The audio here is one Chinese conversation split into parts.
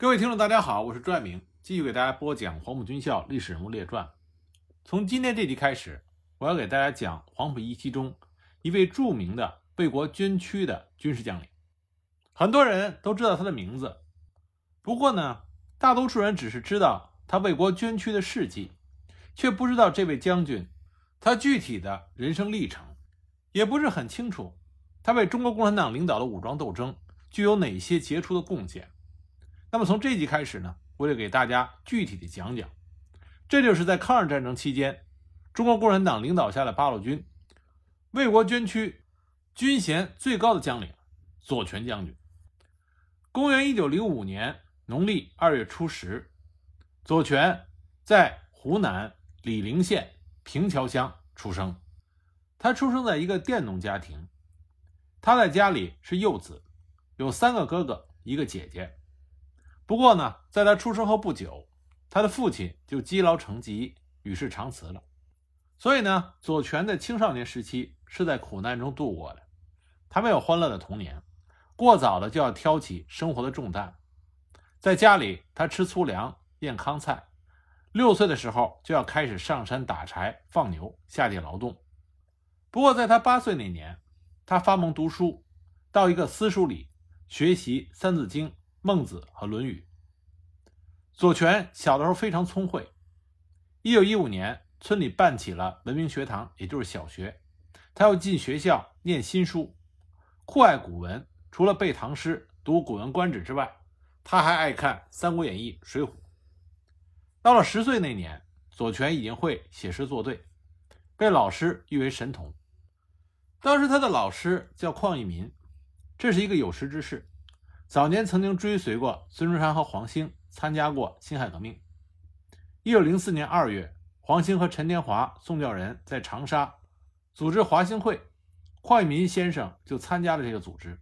各位听众，大家好，我是朱爱明，继续给大家播讲黄埔军校历史人物列传。从今天这集开始，我要给大家讲黄埔一期中一位著名的为国捐躯的军事将领。很多人都知道他的名字，不过呢，大多数人只是知道他为国捐躯的事迹，却不知道这位将军他具体的人生历程，也不是很清楚他为中国共产党领导的武装斗争具有哪些杰出的贡献。那么从这集开始呢，我就给大家具体的讲讲，这就是在抗日战争期间，中国共产党领导下的八路军为国捐躯、军衔最高的将领左权将军。公元一九零五年农历二月初十，左权在湖南醴陵县平桥乡出生。他出生在一个佃农家庭，他在家里是幼子，有三个哥哥，一个姐姐。不过呢，在他出生后不久，他的父亲就积劳成疾，与世长辞了。所以呢，左权的青少年时期是在苦难中度过的。他没有欢乐的童年，过早的就要挑起生活的重担。在家里，他吃粗粮，咽糠菜。六岁的时候就要开始上山打柴、放牛、下地劳动。不过，在他八岁那年，他发蒙读书，到一个私塾里学习《三字经》。孟子和《论语》。左权小的时候非常聪慧。一九一五年，村里办起了文明学堂，也就是小学。他要进学校念新书，酷爱古文。除了背唐诗、读《古文观止》之外，他还爱看《三国演义》《水浒》。到了十岁那年，左权已经会写诗作对，被老师誉为神童。当时他的老师叫邝义民，这是一个有识之士。早年曾经追随过孙中山和黄兴，参加过辛亥革命。一九零四年二月，黄兴和陈天华、宋教仁在长沙组织华兴会，邝裕民先生就参加了这个组织，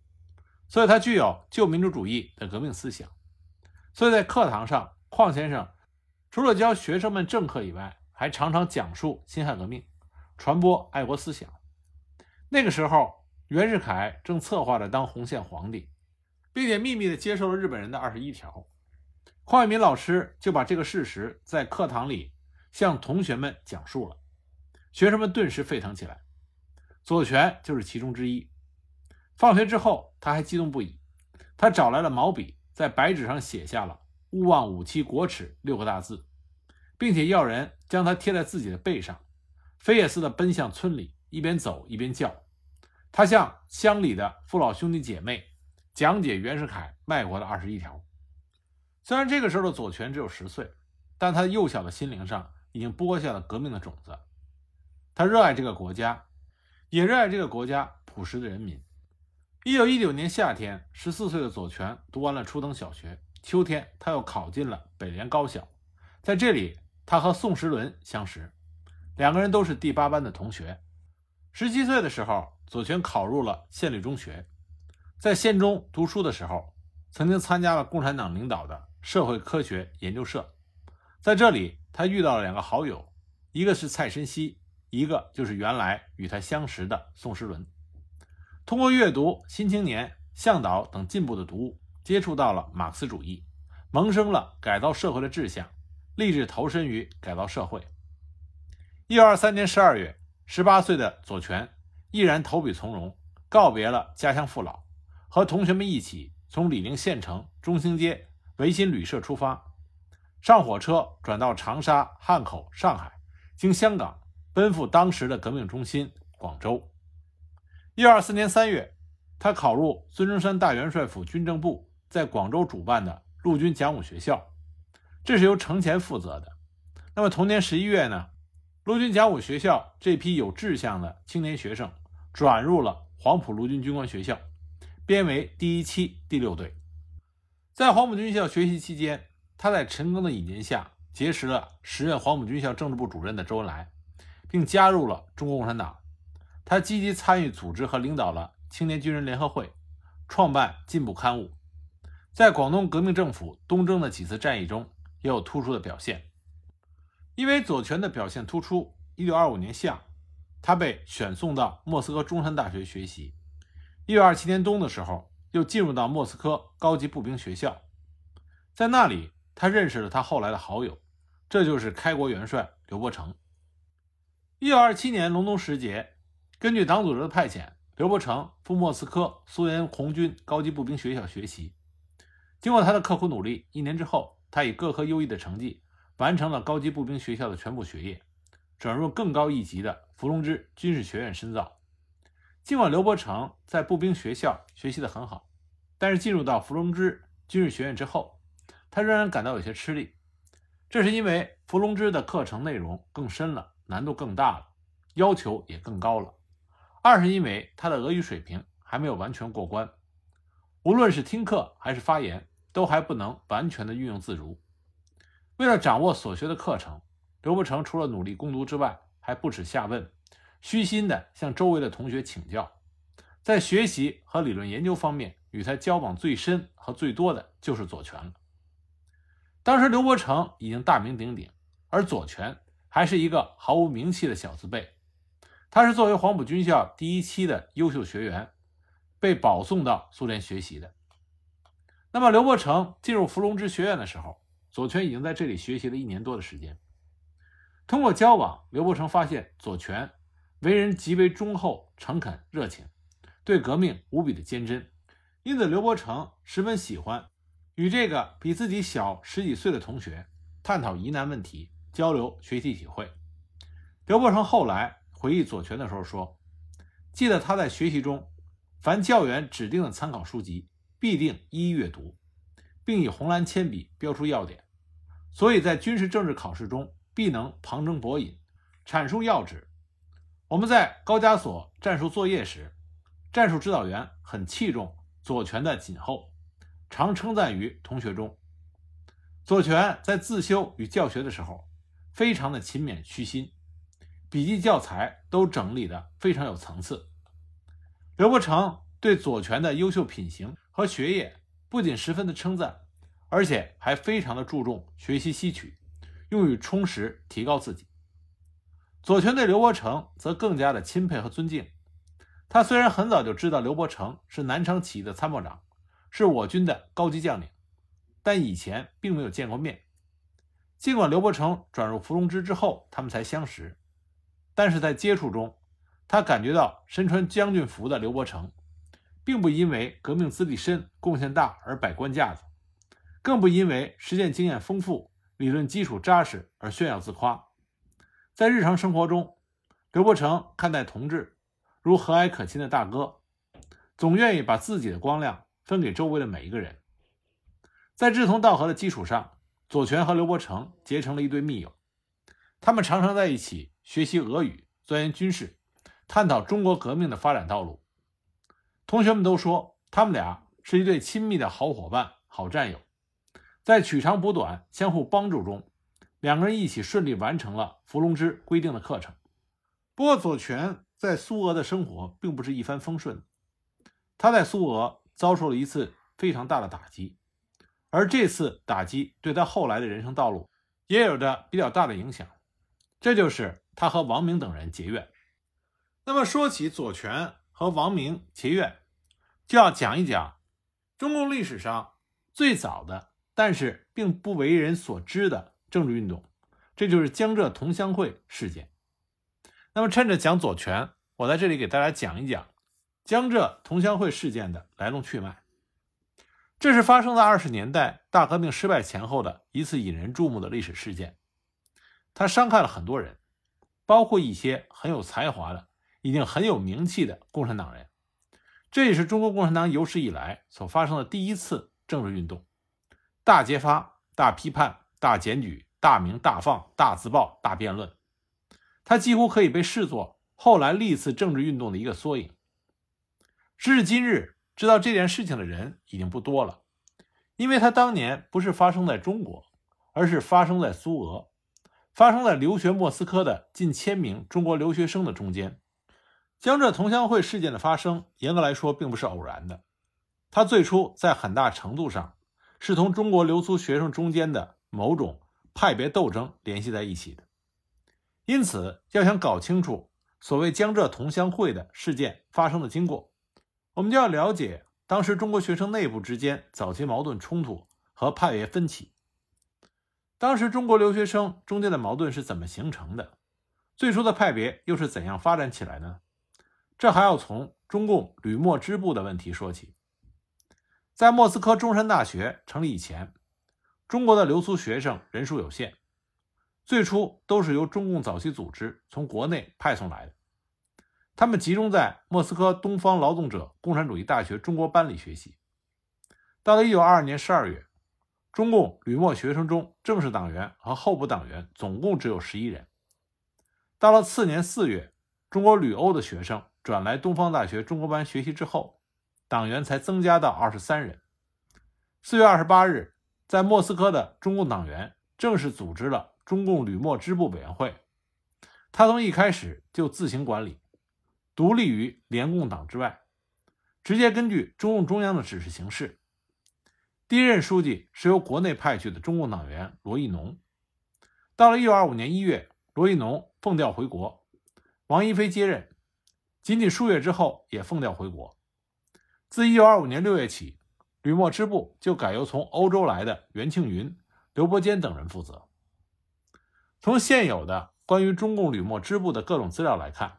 所以他具有旧民主主义的革命思想。所以在课堂上，邝先生除了教学生们政课以外，还常常讲述辛亥革命，传播爱国思想。那个时候，袁世凯正策划着当洪宪皇帝。并且秘密地接受了日本人的二十一条，邝义民老师就把这个事实在课堂里向同学们讲述了，学生们顿时沸腾起来，左权就是其中之一。放学之后，他还激动不已，他找来了毛笔，在白纸上写下了“勿忘五七国耻”六个大字，并且要人将它贴在自己的背上，飞也似的奔向村里，一边走一边叫。他向乡里的父老兄弟姐妹。讲解袁世凯卖国的二十一条。虽然这个时候的左权只有十岁，但他幼小的心灵上已经播下了革命的种子。他热爱这个国家，也热爱这个国家朴实的人民。一九一九年夏天，十四岁的左权读完了初等小学。秋天，他又考进了北联高校，在这里，他和宋时轮相识，两个人都是第八班的同学。十七岁的时候，左权考入了县立中学。在县中读书的时候，曾经参加了共产党领导的社会科学研究社，在这里，他遇到了两个好友，一个是蔡申熙，一个就是原来与他相识的宋时轮。通过阅读《新青年》《向导》等进步的读物，接触到了马克思主义，萌生了改造社会的志向，立志投身于改造社会。一九二三年十二月，十八岁的左权毅然投笔从戎，告别了家乡父老。和同学们一起从醴陵县城中兴街维新旅社出发，上火车转到长沙、汉口、上海，经香港奔赴当时的革命中心广州。一二四年三月，他考入孙中山大元帅府军政部在广州主办的陆军讲武学校，这是由程潜负责的。那么同年十一月呢，陆军讲武学校这批有志向的青年学生转入了黄埔陆军军官学校。编为第一期第六队，在黄埔军校学习期间，他在陈赓的引荐下结识了时任黄埔军校政治部主任的周恩来，并加入了中国共产党。他积极参与组织和领导了青年军人联合会，创办进步刊物，在广东革命政府东征的几次战役中也有突出的表现。因为左权的表现突出，1925年夏，他被选送到莫斯科中山大学学习。一九二七年冬的时候，又进入到莫斯科高级步兵学校。在那里，他认识了他后来的好友，这就是开国元帅刘伯承。一九二七年隆冬时节，根据党组织的派遣，刘伯承赴莫斯科苏联红军高级步兵学校学习。经过他的刻苦努力，一年之后，他以各科优异的成绩完成了高级步兵学校的全部学业，转入更高一级的伏龙芝军事学院深造。尽管刘伯承在步兵学校学习的很好，但是进入到伏龙芝军事学院之后，他仍然感到有些吃力。这是因为伏龙芝的课程内容更深了，难度更大了，要求也更高了。二是因为他的俄语水平还没有完全过关，无论是听课还是发言，都还不能完全的运用自如。为了掌握所学的课程，刘伯承除了努力攻读之外，还不耻下问。虚心地向周围的同学请教，在学习和理论研究方面，与他交往最深和最多的就是左权了。当时刘伯承已经大名鼎鼎，而左权还是一个毫无名气的小字辈。他是作为黄埔军校第一期的优秀学员，被保送到苏联学习的。那么，刘伯承进入伏龙芝学院的时候，左权已经在这里学习了一年多的时间。通过交往，刘伯承发现左权。为人极为忠厚、诚恳、热情，对革命无比的坚贞，因此刘伯承十分喜欢与这个比自己小十几岁的同学探讨疑难问题、交流学习体会。刘伯承后来回忆左权的时候说：“记得他在学习中，凡教员指定的参考书籍，必定一一阅读，并以红蓝铅笔标出要点，所以在军事政治考试中必能旁征博引，阐述要旨。”我们在高加索战术作业时，战术指导员很器重左权的谨厚，常称赞于同学中。左权在自修与教学的时候，非常的勤勉虚心，笔记教材都整理的非常有层次。刘伯承对左权的优秀品行和学业不仅十分的称赞，而且还非常的注重学习吸取，用于充实提高自己。左权对刘伯承则更加的钦佩和尊敬。他虽然很早就知道刘伯承是南昌起义的参谋长，是我军的高级将领，但以前并没有见过面。尽管刘伯承转入伏龙芝之后，他们才相识，但是在接触中，他感觉到身穿将军服的刘伯承，并不因为革命资历深、贡献大而摆官架子，更不因为实践经验丰富、理论基础扎实而炫耀自夸。在日常生活中，刘伯承看待同志如和蔼可亲的大哥，总愿意把自己的光亮分给周围的每一个人。在志同道合的基础上，左权和刘伯承结成了一对密友。他们常常在一起学习俄语、钻研军事、探讨中国革命的发展道路。同学们都说，他们俩是一对亲密的好伙伴、好战友，在取长补短、相互帮助中。两个人一起顺利完成了伏龙芝规定的课程。不过，左权在苏俄的生活并不是一帆风顺。他在苏俄遭受了一次非常大的打击，而这次打击对他后来的人生道路也有着比较大的影响。这就是他和王明等人结怨。那么，说起左权和王明结怨，就要讲一讲中共历史上最早的，但是并不为人所知的。政治运动，这就是江浙同乡会事件。那么，趁着讲左权，我在这里给大家讲一讲江浙同乡会事件的来龙去脉。这是发生在二十年代大革命失败前后的一次引人注目的历史事件，它伤害了很多人，包括一些很有才华的、已经很有名气的共产党人。这也是中国共产党有史以来所发生的第一次政治运动，大揭发、大批判。大检举、大鸣大放、大自爆、大辩论，它几乎可以被视作后来历次政治运动的一个缩影。时至今日，知道这件事情的人已经不多了，因为他当年不是发生在中国，而是发生在苏俄，发生在留学莫斯科的近千名中国留学生的中间。江浙同乡会事件的发生，严格来说并不是偶然的，它最初在很大程度上是同中国留苏学生中间的。某种派别斗争联系在一起的，因此要想搞清楚所谓江浙同乡会的事件发生的经过，我们就要了解当时中国学生内部之间早期矛盾冲突和派别分歧。当时中国留学生中间的矛盾是怎么形成的？最初的派别又是怎样发展起来呢？这还要从中共吕莫支部的问题说起。在莫斯科中山大学成立以前，中国的留苏学生人数有限，最初都是由中共早期组织从国内派送来的，他们集中在莫斯科东方劳动者共产主义大学中国班里学习。到了1922年12月。中共吕莫学生中，正式党员和候补党员总共只有十一人。到了次年四月，中国旅欧的学生转来东方大学中国班学习之后，党员才增加到二十三人。四月二十八日，在莫斯科的中共党员正式组织了中共吕莫支部委员会。他从一开始就自行管理，独立于联共党之外，直接根据中共中央的指示行事。第一任书记是由国内派去的中共党员罗亦农。到了1925年1月，罗亦农奉调回国，王一飞接任。仅仅数月之后，也奉调回国。自1925年6月起，吕莫支部就改由从欧洲来的袁庆云、刘伯坚等人负责。从现有的关于中共吕莫支部的各种资料来看，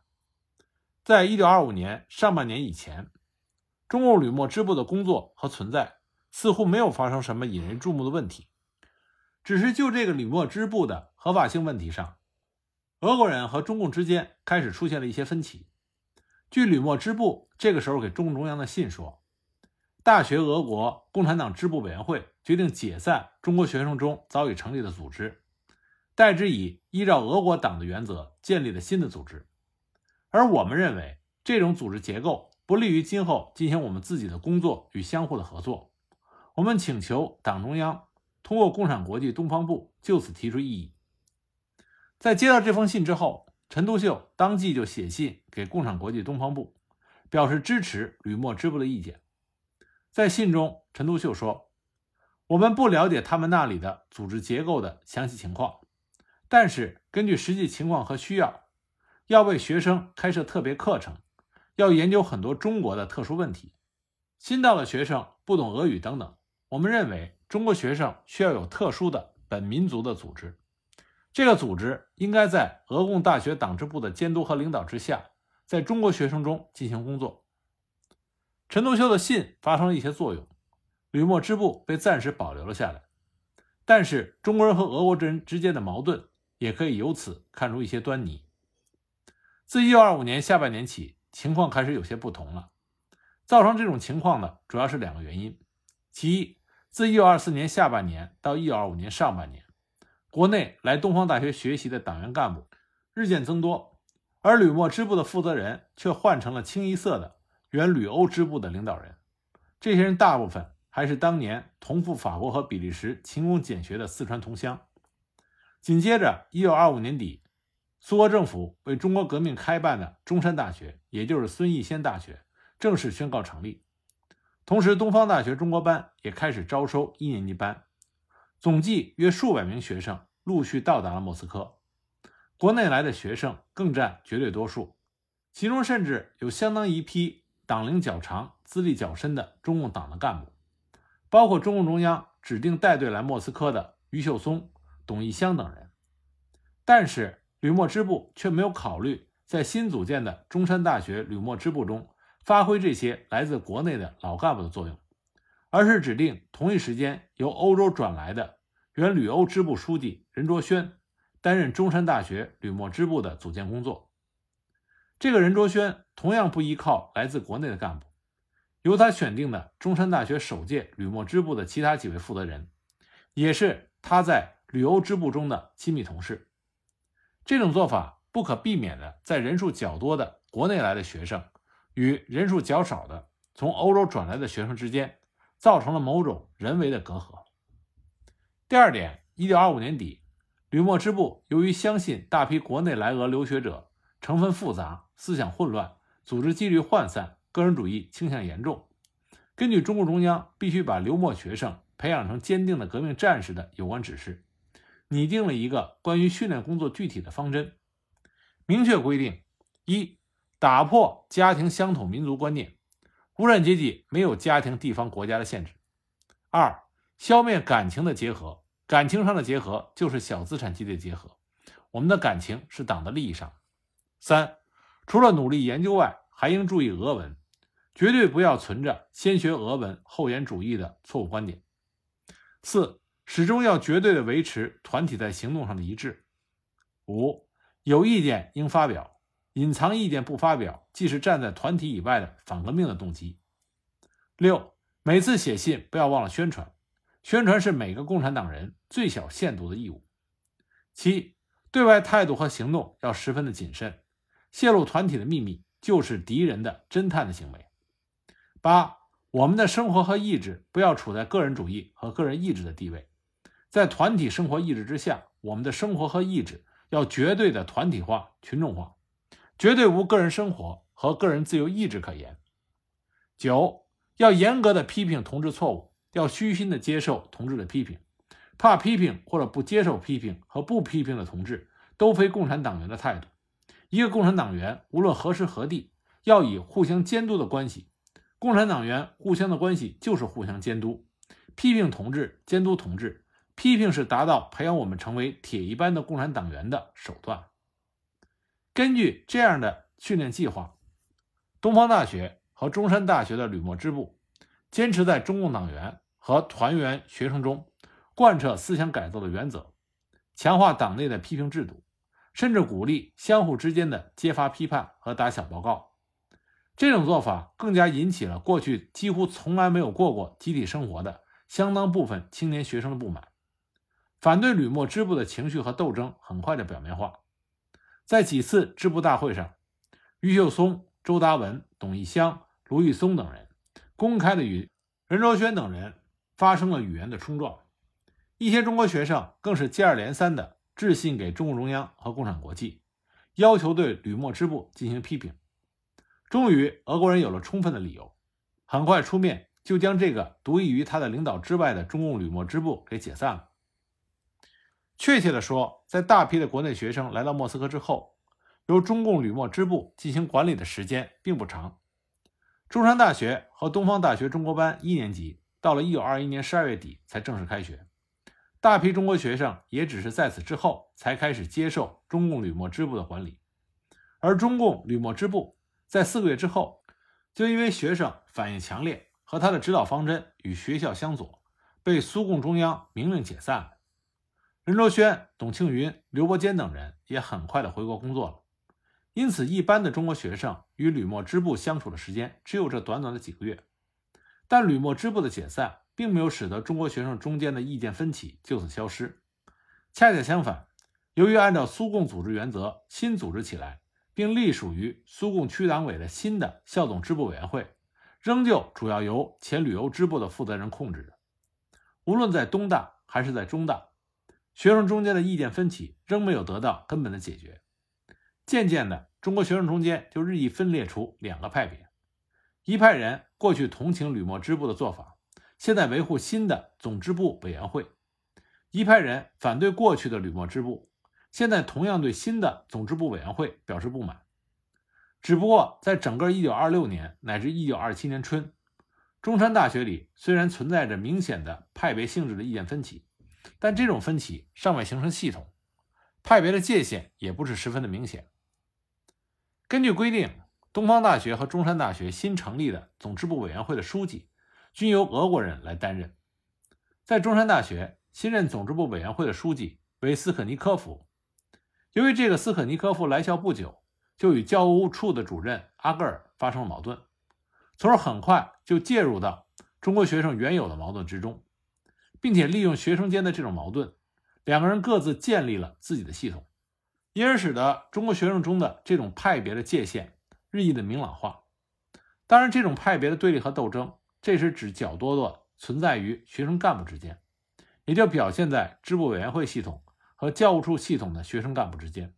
在1925年上半年以前，中共吕莫支部的工作和存在。似乎没有发生什么引人注目的问题，只是就这个吕莫支部的合法性问题上，俄国人和中共之间开始出现了一些分歧。据吕莫支部这个时候给中共中央的信说，大学俄国共产党支部委员会决定解散中国学生中早已成立的组织，代之以依照俄国党的原则建立的新的组织。而我们认为这种组织结构不利于今后进行我们自己的工作与相互的合作。我们请求党中央通过共产国际东方部就此提出异议。在接到这封信之后，陈独秀当即就写信给共产国际东方部，表示支持吕莫支部的意见。在信中，陈独秀说：“我们不了解他们那里的组织结构的详细情况，但是根据实际情况和需要，要为学生开设特别课程，要研究很多中国的特殊问题。新到的学生不懂俄语等等。”我们认为，中国学生需要有特殊的本民族的组织，这个组织应该在俄共大学党支部的监督和领导之下，在中国学生中进行工作。陈独秀的信发生了一些作用，吕莫支部被暂时保留了下来，但是中国人和俄国人之间的矛盾也可以由此看出一些端倪。自1925年下半年起，情况开始有些不同了。造成这种情况的主要是两个原因，其一。自1924年下半年到1925年上半年，国内来东方大学学习的党员干部日渐增多，而吕莫支部的负责人却换成了清一色的原旅欧支部的领导人。这些人大部分还是当年同赴法国和比利时勤工俭学的四川同乡。紧接着，1925年底，苏俄政府为中国革命开办的中山大学，也就是孙逸仙大学，正式宣告成立。同时，东方大学中国班也开始招收一年级班，总计约数百名学生陆续到达了莫斯科。国内来的学生更占绝对多数，其中甚至有相当一批党龄较长、资历较深的中共党的干部，包括中共中央指定带队来莫斯科的余秀松、董义湘等人。但是，吕莫支部却没有考虑在新组建的中山大学吕莫支部中。发挥这些来自国内的老干部的作用，而是指定同一时间由欧洲转来的原旅欧支部书记任卓轩担任中山大学吕莫支部的组建工作。这个任卓轩同样不依靠来自国内的干部，由他选定的中山大学首届吕莫支部的其他几位负责人，也是他在旅欧支部中的亲密同事。这种做法不可避免的在人数较多的国内来的学生。与人数较少的从欧洲转来的学生之间，造成了某种人为的隔阂。第二点，一九二五年底，吕莫支部由于相信大批国内来俄留学者成分复杂、思想混乱、组织纪律涣散、个人主义倾向严重，根据中共中央必须把留莫学生培养成坚定的革命战士的有关指示，拟定了一个关于训练工作具体的方针，明确规定一。打破家庭乡土民族观念，无产阶级没有家庭、地方、国家的限制。二、消灭感情的结合，感情上的结合就是小资产阶级的结合。我们的感情是党的利益上。三，除了努力研究外，还应注意俄文，绝对不要存着先学俄文后言主义的错误观点。四，始终要绝对的维持团体在行动上的一致。五，有意见应发表，隐藏意见不发表，即是站在团体以外的反革命的动机。六，每次写信不要忘了宣传，宣传是每个共产党人最小限度的义务。七，对外态度和行动要十分的谨慎，泄露团体的秘密就是敌人的侦探的行为。八，我们的生活和意志不要处在个人主义和个人意志的地位，在团体生活意志之下，我们的生活和意志。要绝对的团体化、群众化，绝对无个人生活和个人自由意志可言。九，要严格的批评同志错误，要虚心的接受同志的批评，怕批评或者不接受批评和不批评的同志，都非共产党员的态度。一个共产党员无论何时何地，要以互相监督的关系。共产党员互相的关系就是互相监督，批评同志，监督同志。批评是达到培养我们成为铁一般的共产党员的手段。根据这样的训练计划，东方大学和中山大学的吕墨支部坚持在中共党员和团员学生中贯彻思想改造的原则，强化党内的批评制度，甚至鼓励相互之间的揭发批判和打小报告。这种做法更加引起了过去几乎从来没有过过集体生活的相当部分青年学生的不满。反对吕莫支部的情绪和斗争很快的表面化，在几次支部大会上，于秀松、周达文、董义湘、卢玉松等人公开的与任卓轩等人发生了语言的冲撞，一些中国学生更是接二连三的致信给中共中央和共产国际，要求对吕莫支部进行批评。终于，俄国人有了充分的理由，很快出面就将这个独立于他的领导之外的中共吕莫支部给解散了。确切地说，在大批的国内学生来到莫斯科之后，由中共吕莫支部进行管理的时间并不长。中山大学和东方大学中国班一年级到了1921年12月底才正式开学，大批中国学生也只是在此之后才开始接受中共吕莫支部的管理。而中共吕莫支部在四个月之后，就因为学生反应强烈和他的指导方针与学校相左，被苏共中央明令解散了。任卓轩、董庆云、刘伯坚等人也很快的回国工作了，因此一般的中国学生与吕莫支部相处的时间只有这短短的几个月。但吕莫支部的解散并没有使得中国学生中间的意见分歧就此消失，恰恰相反，由于按照苏共组织原则新组织起来，并隶属于苏共区党委的新的校董支部委员会，仍旧主要由前旅游支部的负责人控制着。无论在东大还是在中大。学生中间的意见分歧仍没有得到根本的解决，渐渐的，中国学生中间就日益分裂出两个派别：一派人过去同情吕莫支部的做法，现在维护新的总支部委员会；一派人反对过去的吕莫支部，现在同样对新的总支部委员会表示不满。只不过，在整个1926年乃至1927年春，中山大学里虽然存在着明显的派别性质的意见分歧。但这种分歧尚未形成系统，派别的界限也不是十分的明显。根据规定，东方大学和中山大学新成立的总支部委员会的书记均由俄国人来担任。在中山大学，新任总支部委员会的书记为斯可尼科夫。由于这个斯可尼科夫来校不久，就与教务处的主任阿戈尔发生了矛盾，从而很快就介入到中国学生原有的矛盾之中。并且利用学生间的这种矛盾，两个人各自建立了自己的系统，因而使得中国学生中的这种派别的界限日益的明朗化。当然，这种派别的对立和斗争，这是指较多的存在于学生干部之间，也就表现在支部委员会系统和教务处系统的学生干部之间。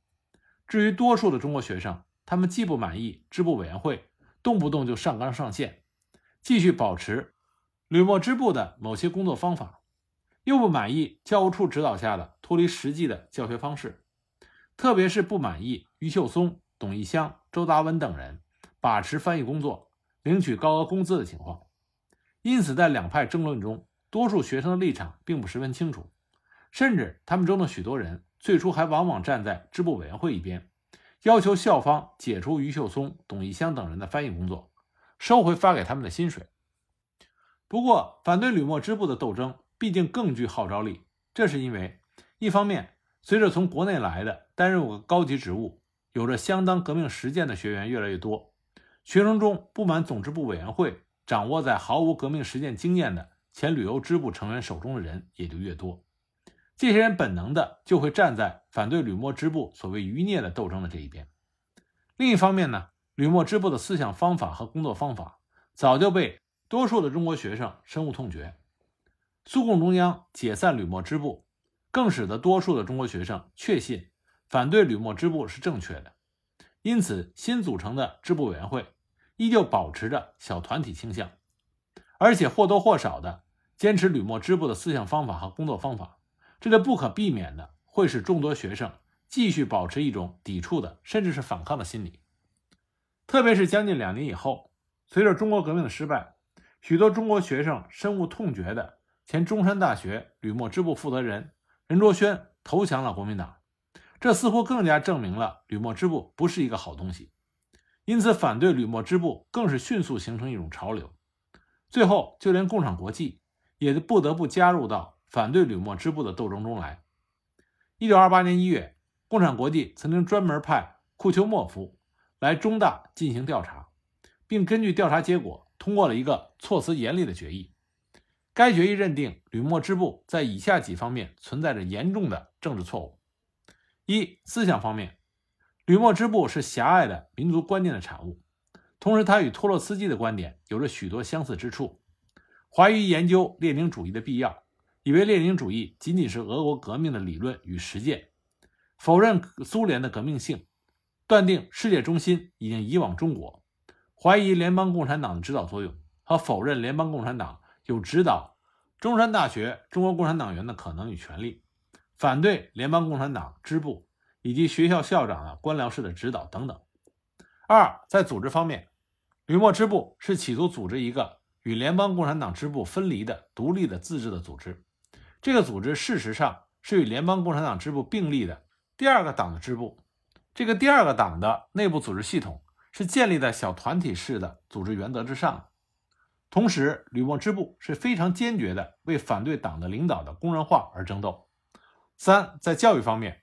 至于多数的中国学生，他们既不满意支部委员会动不动就上纲上线，继续保持吕莫支部的某些工作方法。又不满意教务处指导下的脱离实际的教学方式，特别是不满意于秀松、董义湘、周达文等人把持翻译工作、领取高额工资的情况。因此，在两派争论中，多数学生的立场并不十分清楚，甚至他们中的许多人最初还往往站在支部委员会一边，要求校方解除余秀松、董一香等人的翻译工作，收回发给他们的薪水。不过，反对吕莫支部的斗争毕竟更具号召力，这是因为，一方面，随着从国内来的担任过高级职务、有着相当革命实践的学员越来越多，学生中不满总支部委员会掌握在毫无革命实践经验的前旅游支部成员手中的人也就越多，这些人本能的就会站在反对吕莫支部所谓余孽的斗争的这一边。另一方面呢，吕莫支部的思想方法和工作方法早就被多数的中国学生深恶痛绝，苏共中央解散吕莫支部。更使得多数的中国学生确信反对吕莫支部是正确的，因此新组成的支部委员会依旧保持着小团体倾向，而且或多或少的坚持吕莫支部的思想方法和工作方法，这就不可避免的会使众多学生继续保持一种抵触的甚至是反抗的心理。特别是将近两年以后，随着中国革命的失败，许多中国学生深恶痛绝的前中山大学吕莫支部负责人。任卓轩投降了国民党，这似乎更加证明了吕莫支部不是一个好东西，因此反对吕莫支部更是迅速形成一种潮流。最后，就连共产国际也不得不加入到反对吕莫支部的斗争中来。一九二八年一月，共产国际曾经专门派库丘莫夫来中大进行调查，并根据调查结果通过了一个措辞严厉的决议。该决议认定吕莫支部在以下几方面存在着严重的政治错误：一、思想方面，吕莫支部是狭隘的民族观念的产物，同时他与托洛斯基的观点有着许多相似之处，怀疑研究列宁主义的必要，以为列宁主义仅仅是俄国革命的理论与实践，否认苏联的革命性，断定世界中心已经移往中国，怀疑联邦共产党的指导作用，和否认联邦共产党。有指导中山大学中国共产党员的可能与权利，反对联邦共产党支部以及学校校长啊官僚式的指导等等。二，在组织方面，吕莫支部是企图组织一个与联邦共产党支部分离的独立的自治的组织。这个组织事实上是与联邦共产党支部并立的第二个党的支部。这个第二个党的内部组织系统是建立在小团体式的组织原则之上的。同时，吕莫支部是非常坚决的为反对党的领导的工人化而争斗。三，在教育方面，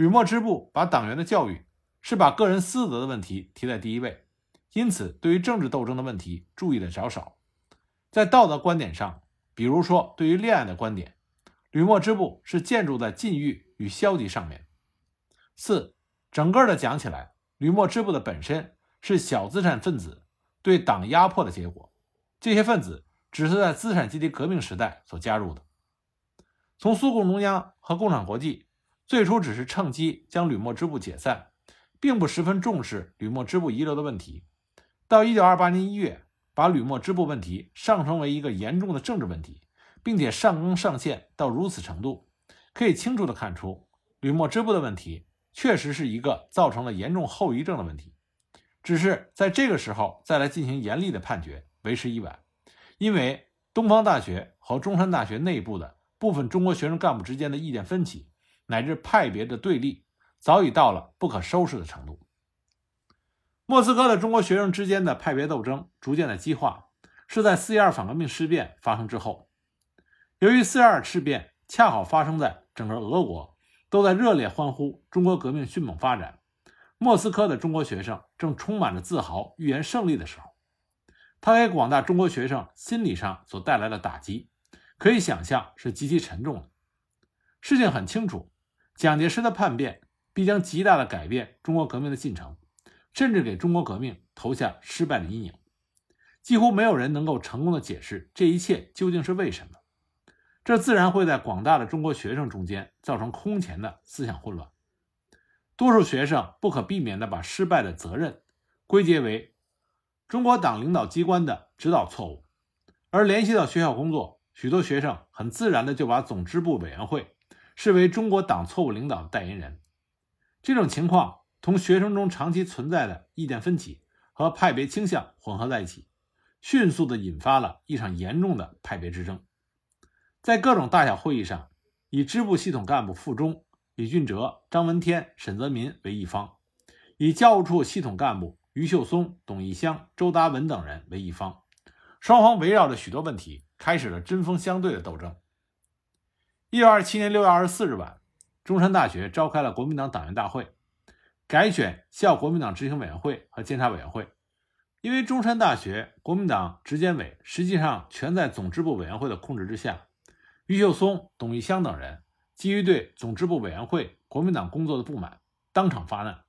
吕莫支部把党员的教育是把个人私德的问题提在第一位，因此对于政治斗争的问题注意的较少。在道德观点上，比如说对于恋爱的观点，吕莫支部是建筑在禁欲与消极上面。四，整个的讲起来，吕莫支部的本身是小资产分子对党压迫的结果。这些分子只是在资产阶级革命时代所加入的。从苏共中央和共产国际最初只是趁机将吕莫支部解散，并不十分重视吕莫支部遗留的问题，到1928年1月把吕莫支部问题上升为一个严重的政治问题，并且上纲上线到如此程度，可以清楚地看出，吕莫支部的问题确实是一个造成了严重后遗症的问题。只是在这个时候再来进行严厉的判决。为时已晚，因为东方大学和中山大学内部的部分中国学生干部之间的意见分歧，乃至派别的对立，早已到了不可收拾的程度。莫斯科的中国学生之间的派别斗争逐渐的激化，是在四一二反革命事变发生之后。由于四一二事变恰好发生在整个俄国都在热烈欢呼中国革命迅猛发展，莫斯科的中国学生正充满着自豪、预言胜利的时候。他给广大中国学生心理上所带来的打击，可以想象是极其沉重的。事情很清楚，蒋介石的叛变必将极大的改变中国革命的进程，甚至给中国革命投下失败的阴影。几乎没有人能够成功的解释这一切究竟是为什么。这自然会在广大的中国学生中间造成空前的思想混乱。多数学生不可避免地把失败的责任归结为。中国党领导机关的指导错误，而联系到学校工作，许多学生很自然的就把总支部委员会视为中国党错误领导的代言人。这种情况同学生中长期存在的意见分歧和派别倾向混合在一起，迅速的引发了一场严重的派别之争。在各种大小会议上，以支部系统干部傅忠、李俊哲、张闻天、沈泽民为一方，以教务处系统干部于秀松、董义湘、周达文等人为一方。双方围绕着许多问题，开始了针锋相对的斗争。一九二七年六月二十四日晚，中山大学召开了国民党党员大会，改选校国民党执行委员会和监察委员会。因为中山大学国民党执监委实际上全在总支部委员会的控制之下。于秀松、董义湘等人基于对总支部委员会国民党工作的不满，当场发难，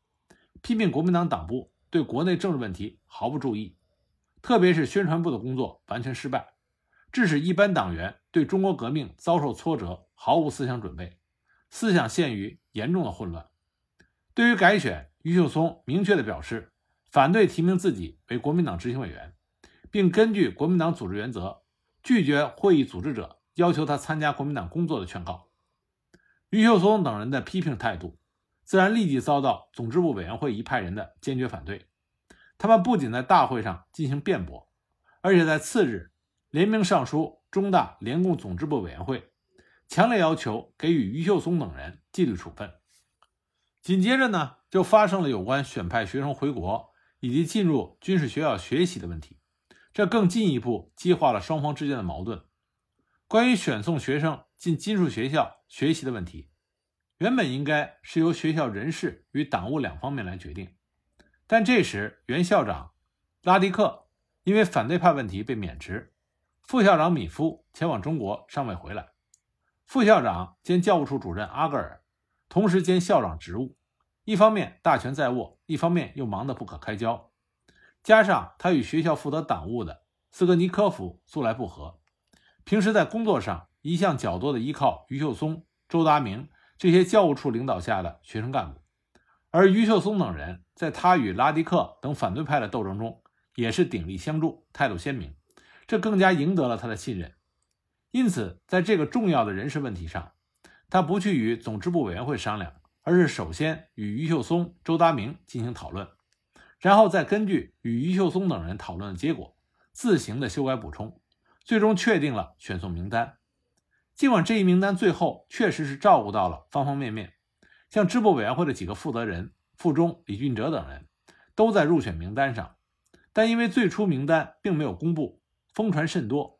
批评国民党党部对国内政治问题毫不注意，特别是宣传部的工作完全失败，致使一般党员对中国革命遭受挫折，毫无思想准备，思想陷于严重的混乱。对于改选，于秀松明确地表示反对提名自己为国民党执行委员，并根据国民党组织原则拒绝会议组织者。要求他参加国民党工作的劝告，于秀松等人的批评态度，自然立即遭到总支部委员会一派人的坚决反对。他们不仅在大会上进行辩驳，而且在次日联名上书中大联共总支部委员会，强烈要求给予余秀松等人纪律处分。紧接着呢，就发生了有关选派学生回国以及进入军事学校学习的问题，这更进一步激化了双方之间的矛盾。关于选送学生进金属学校学习的问题，原本应该是由学校人事与党务两方面来决定，但这时原校长拉迪克因为反对派问题被免职，副校长米夫前往中国尚未回来，副校长兼教务处主任阿格尔同时兼校长职务，一方面大权在握，一方面又忙得不可开交，加上他与学校负责党务的斯格尼科夫素来不和。平时在工作上一向较多的依靠于秀松、周达明这些教务处领导下的学生干部，而于秀松等人在他与拉迪克等反对派的斗争中也是鼎力相助，态度鲜明，这更加赢得了他的信任。因此，在这个重要的人事问题上，他不去与总支部委员会商量，而是首先与于秀松、周达明进行讨论，然后再根据与于秀松等人讨论的结果，自行的修改补充。最终确定了选送名单。尽管这一名单最后确实是照顾到了方方面面，像支部委员会的几个负责人傅忠、李俊哲等人都在入选名单上，但因为最初名单并没有公布，疯传甚多。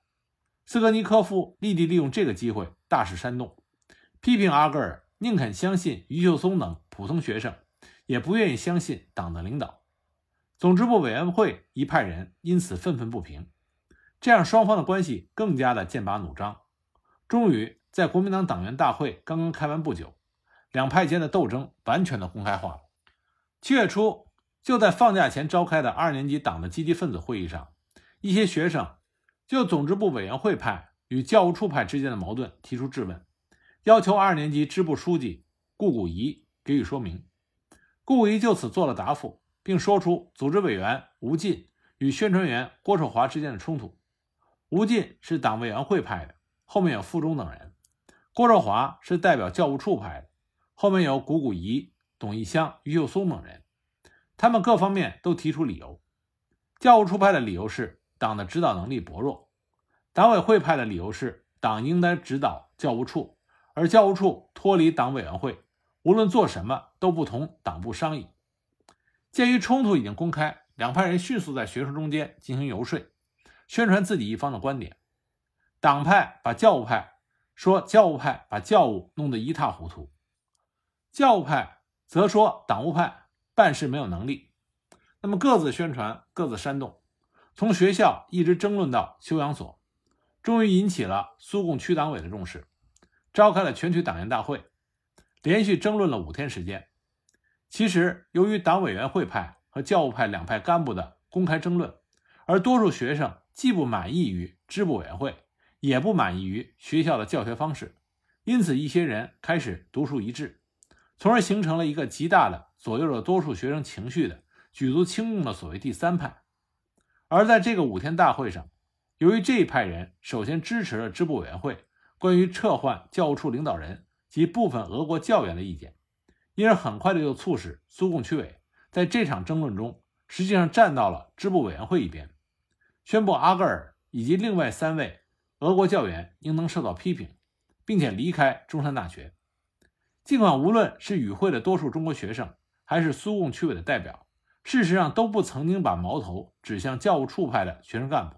斯格尼科夫立即利用这个机会大肆煽动，批评阿格尔宁肯相信于秀松等普通学生，也不愿意相信党的领导。总支部委员会一派人因此愤愤不平。这样，双方的关系更加的剑拔弩张。终于，在国民党党员大会刚刚开完不久，两派间的斗争完全的公开化了。七月初，就在放假前召开的二年级党的积极分子会议上，一些学生就总支部委员会派与教务处派之间的矛盾提出质问，要求二年级支部书记顾古仪给予说明。顾古仪就此做了答复，并说出组织委员吴进与宣传员郭寿华之间的冲突。吴进是党委员会派的，后面有傅忠等人；郭兆华是代表教务处派的，后面有谷谷仪、董义湘、于秀松等人。他们各方面都提出理由。教务处派的理由是党的指导能力薄弱；党委会派的理由是党应该指导教务处，而教务处脱离党委员会，无论做什么都不同党部商议。鉴于冲突已经公开，两派人迅速在学生中间进行游说。宣传自己一方的观点，党派把教务派说教务派把教务弄得一塌糊涂，教务派则说党务派办事没有能力。那么各自宣传，各自煽动，从学校一直争论到修养所，终于引起了苏共区党委的重视，召开了全区党员大会，连续争论了五天时间。其实，由于党委员会派和教务派两派干部的公开争论，而多数学生。既不满意于支部委员会，也不满意于学校的教学方式，因此一些人开始独树一帜，从而形成了一个极大的左右了多数学生情绪的举足轻重的所谓第三派。而在这个五天大会上，由于这一派人首先支持了支部委员会关于撤换教务处领导人及部分俄国教员的意见，因而很快的就促使苏共区委在这场争论中实际上站到了支部委员会一边。宣布阿格尔以及另外三位俄国教员应当受到批评，并且离开中山大学。尽管无论是与会的多数中国学生，还是苏共区委的代表，事实上都不曾经把矛头指向教务处派的学生干部，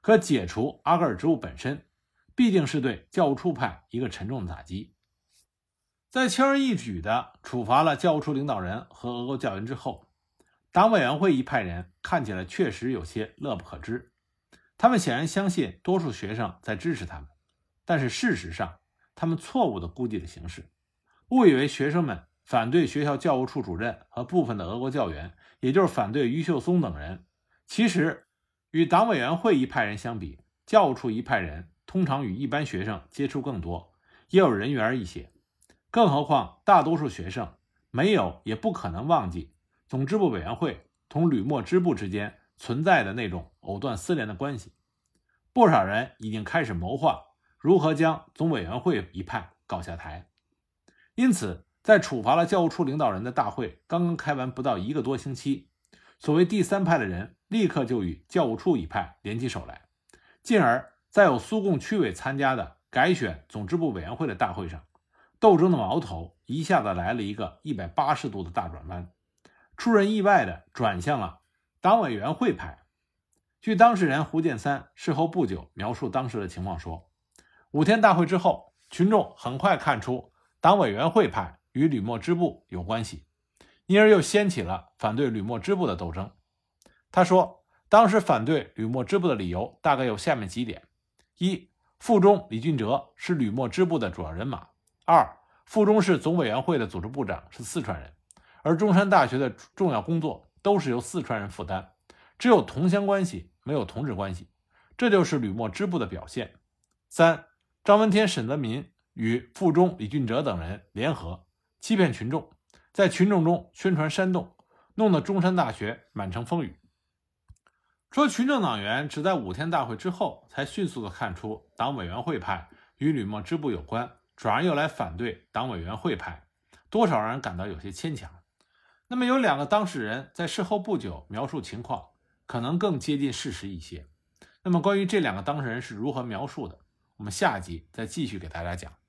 可解除阿格尔职务本身，必定是对教务处派一个沉重的打击。在轻而易举地处罚了教务处领导人和俄国教员之后，党委员会一派人看起来确实有些乐不可支。他们显然相信多数学生在支持他们，但是事实上，他们错误地估计了形势。误以为学生们反对学校教务处主任和部分的俄国教员，也就是反对于秀松等人。其实，与党委员会一派人相比，教务处一派人通常与一般学生接触更多，也有人缘一些。更何况，大多数学生没有也不可能忘记总支部委员会同吕莫支部之间存在的那种藕断丝连的关系。不少人已经开始谋划如何将总委员会一派搞下台。因此，在处罚了教务处领导人的大会刚刚开完不到一个多星期，所谓第三派的人立刻就与教务处一派联起手来，进而，在有苏共区委参加的改选总支部委员会的大会上，斗争的矛头一下子来了一个一百八十度的大转弯，出人意外的转向了党委员会派。据当事人胡建三事后不久描述当时的情况说，五天大会之后，群众很快看出。党委员会派与吕莫支部有关系，因而又掀起了反对吕莫支部的斗争。他说，当时反对吕莫支部的理由大概有下面几点：一、附中李俊哲是吕莫支部的主要人马；二、附中市总委员会的组织部长是四川人，而中山大学的重要工作都是由四川人负担，只有同乡关系，没有同志关系，这就是吕莫支部的表现；三、张闻天、沈泽民。与附中李俊哲等人联合欺骗群众，在群众中宣传煽动，弄得中山大学满城风雨。说群众党员只在五天大会之后才迅速的看出党委员会派与吕莫支部有关，转而又来反对党委员会派，多少让人感到有些牵强。那么有两个当事人在事后不久描述情况，可能更接近事实一些。那么关于这两个当事人是如何描述的，我们下集再继续给大家讲。